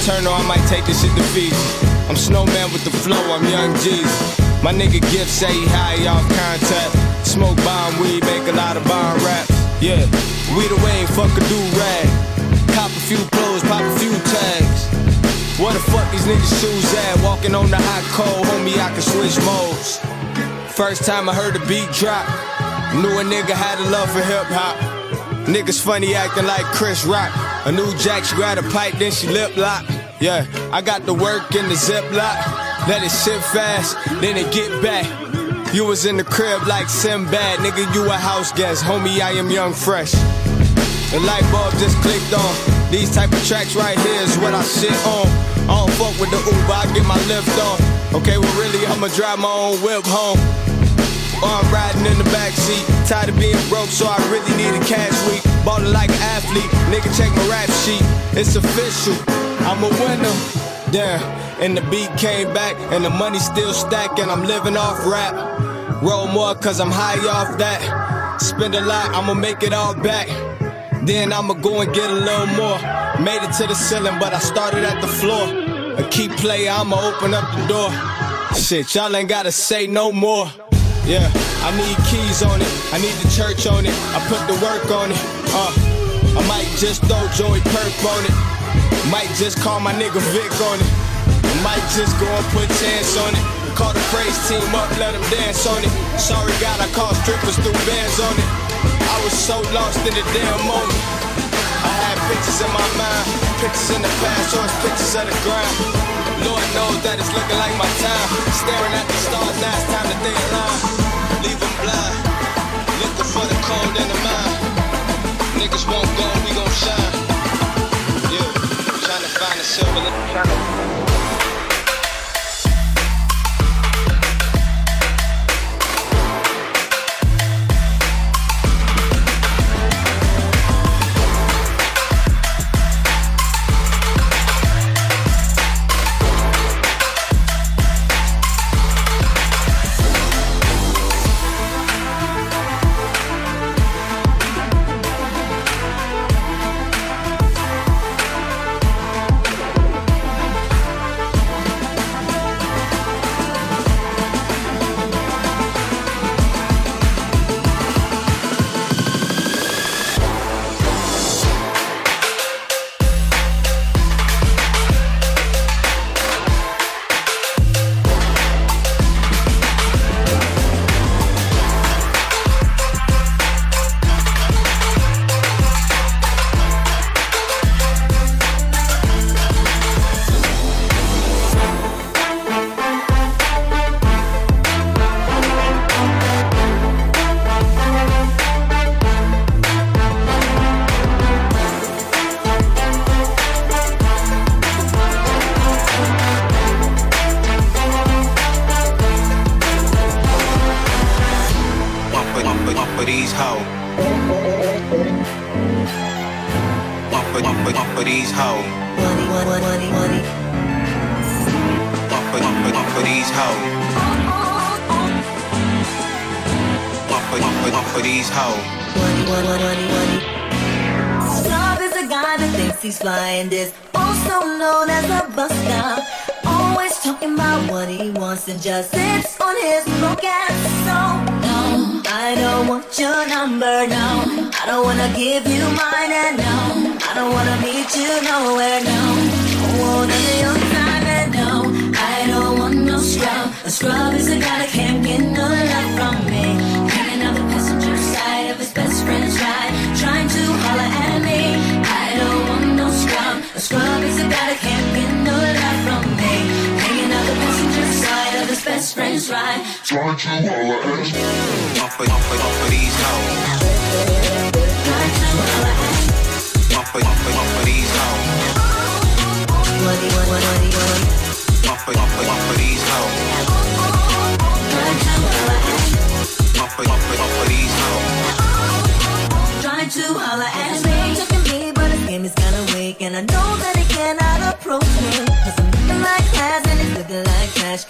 eternal, I might take this shit to Fiji. I'm snowman with the flow, I'm young Jeezy. My nigga Gift say he high off contact. Smoke bomb weed, make a lot of bomb raps. Yeah, we the way, fuck a do rag. Cop a few clothes, pop a few tags. What the fuck these niggas shoes at? Walking on the hot cold, homie, I can switch modes. First time I heard a beat drop, knew a nigga had a love for hip hop. Niggas funny acting like Chris Rock. A new jack, she grab a pipe, then she lip lock. Yeah, I got the work in the ziplock. Let it sit fast, then it get back. You was in the crib like Sinbad, nigga, you a house guest. Homie, I am young fresh. The light bulb just clicked on. These type of tracks right here is what I sit on. I don't fuck with the Uber, I get my lift on. Okay, well really, I'ma drive my own whip home. I'm riding in the backseat. Tired of being broke, so I really need a cash week. Ballin' like an athlete, nigga check my rap sheet. It's official, I'm a winner. Damn, and the beat came back, and the money still stacking. I'm living off rap. Roll more, cause I'm high off that. Spend a lot, I'ma make it all back. Then I'ma go and get a little more. Made it to the ceiling, but I started at the floor. A key play, I'ma open up the door. Shit, y'all ain't gotta say no more. Yeah, I need keys on it. I need the church on it. I put the work on it. Uh, I might just throw Joey Purp on it. Might just call my nigga Vic on it. Might just go and put chance on it. Call the praise team up, let them dance on it. Sorry God, I call strippers through bands on it. I was so lost in the damn moment. Pictures in my mind, pictures in the past, or pictures of the ground. Lord knows that it's looking like my time. Staring at the stars, now it's time to think align. Leave them blind, looking for the cold in the mind. Niggas won't go, we gon' shine. Yeah, trying to find the silver.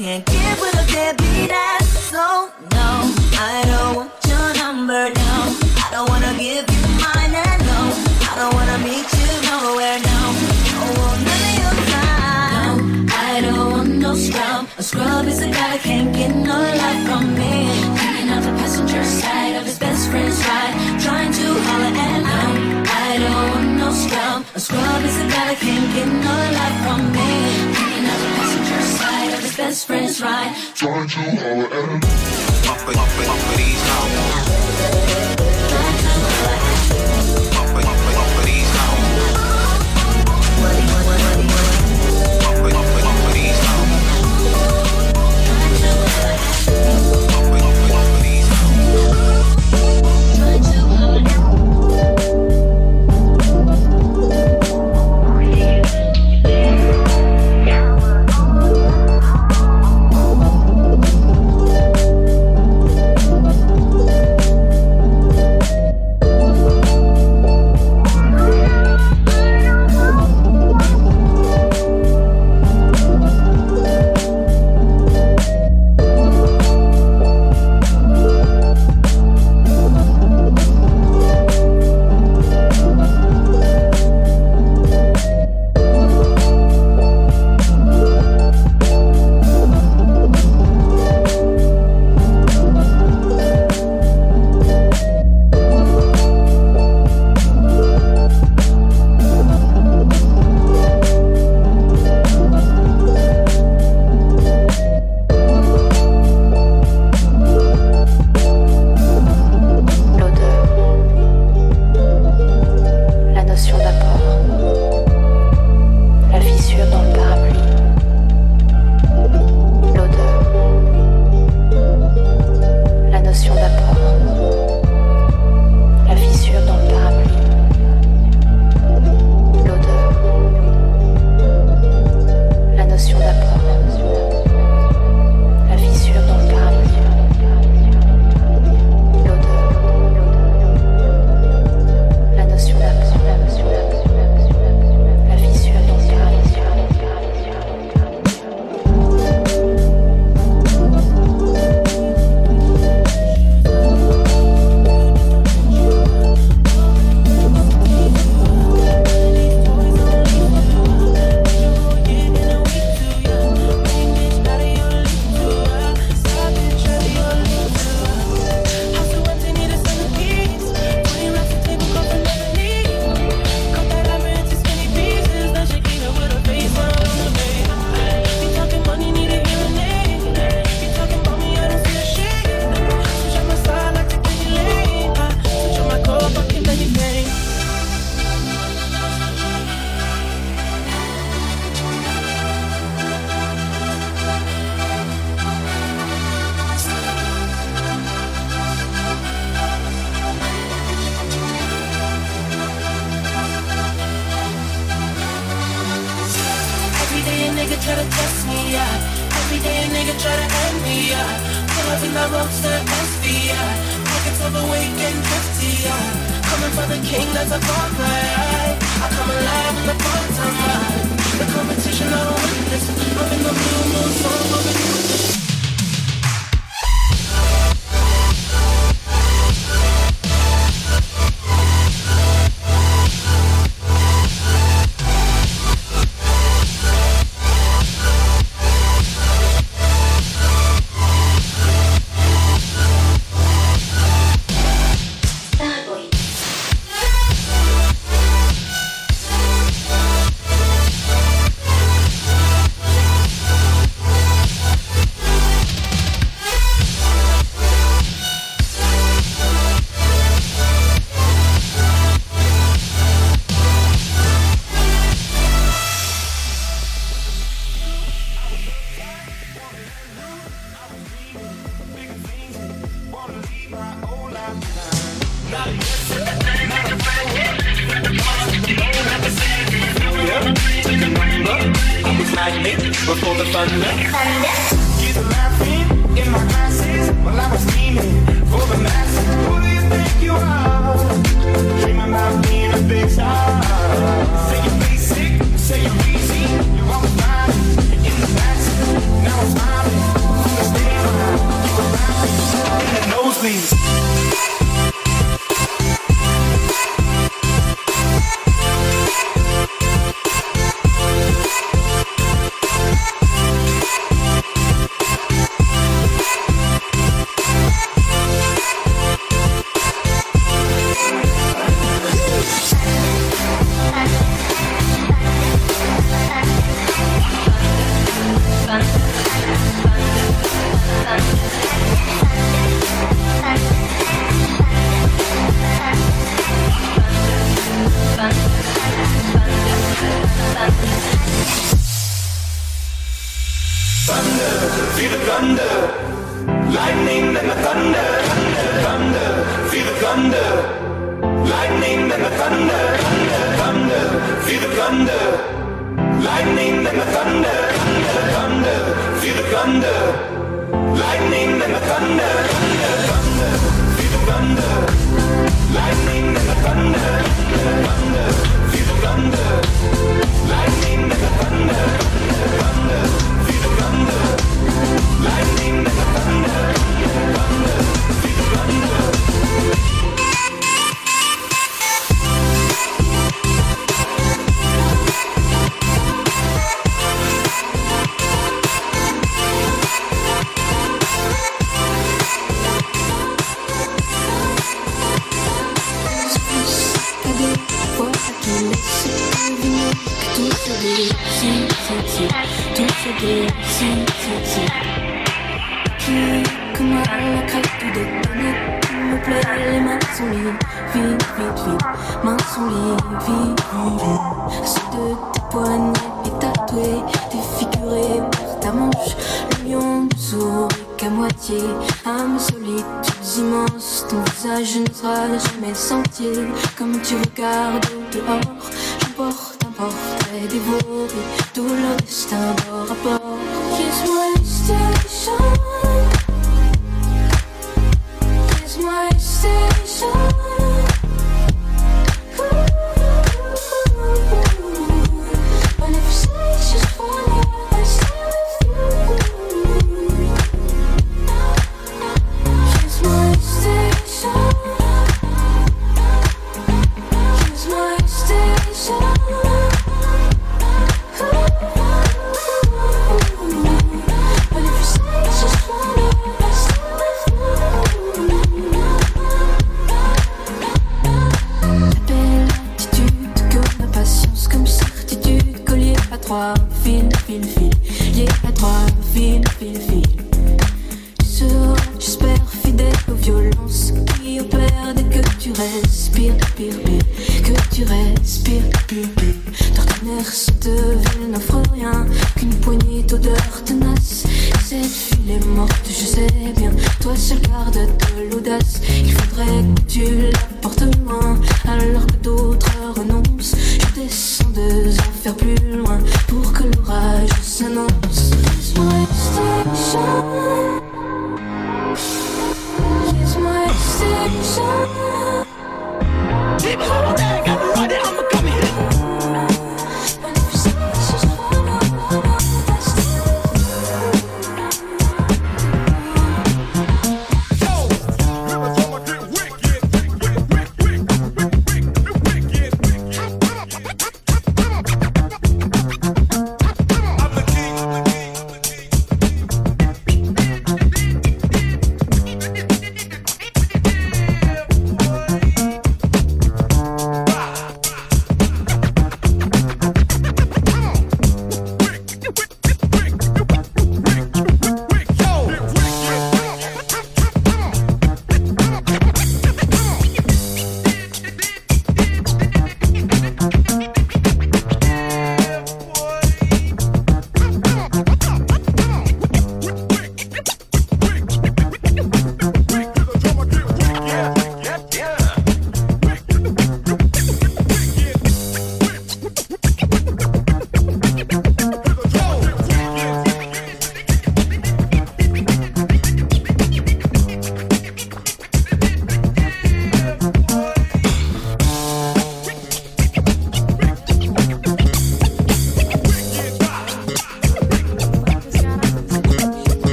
Can't give with a baby that's so no. I don't want your number, no. I don't wanna give you mine, and no. I don't wanna meet you nowhere, no. Oh, want none of your time. No, I don't want no scrub. A scrub is a guy that can't get no love from me. Hanging out the passenger side of his best friend's ride, trying to holler at no. I don't want no scrub. A scrub is a guy that can't get no love from me best friends, right? Trying to holler at him.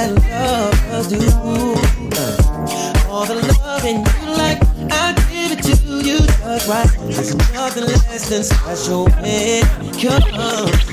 that lovers do. Uh, all the loving you like, I give it to you just right. It's nothing less than special when it comes.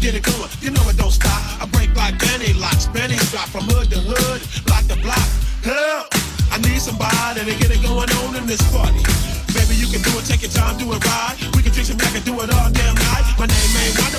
get it going. You know it don't stop. I break like penny locks, granny drop from hood to hood, block to block. Help! I need somebody to get it going on in this party. Baby, you can do it, take your time, do it right. We can drink some, back and do it all damn night. My name ain't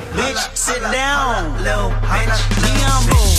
bitch, sit down, little bitch, be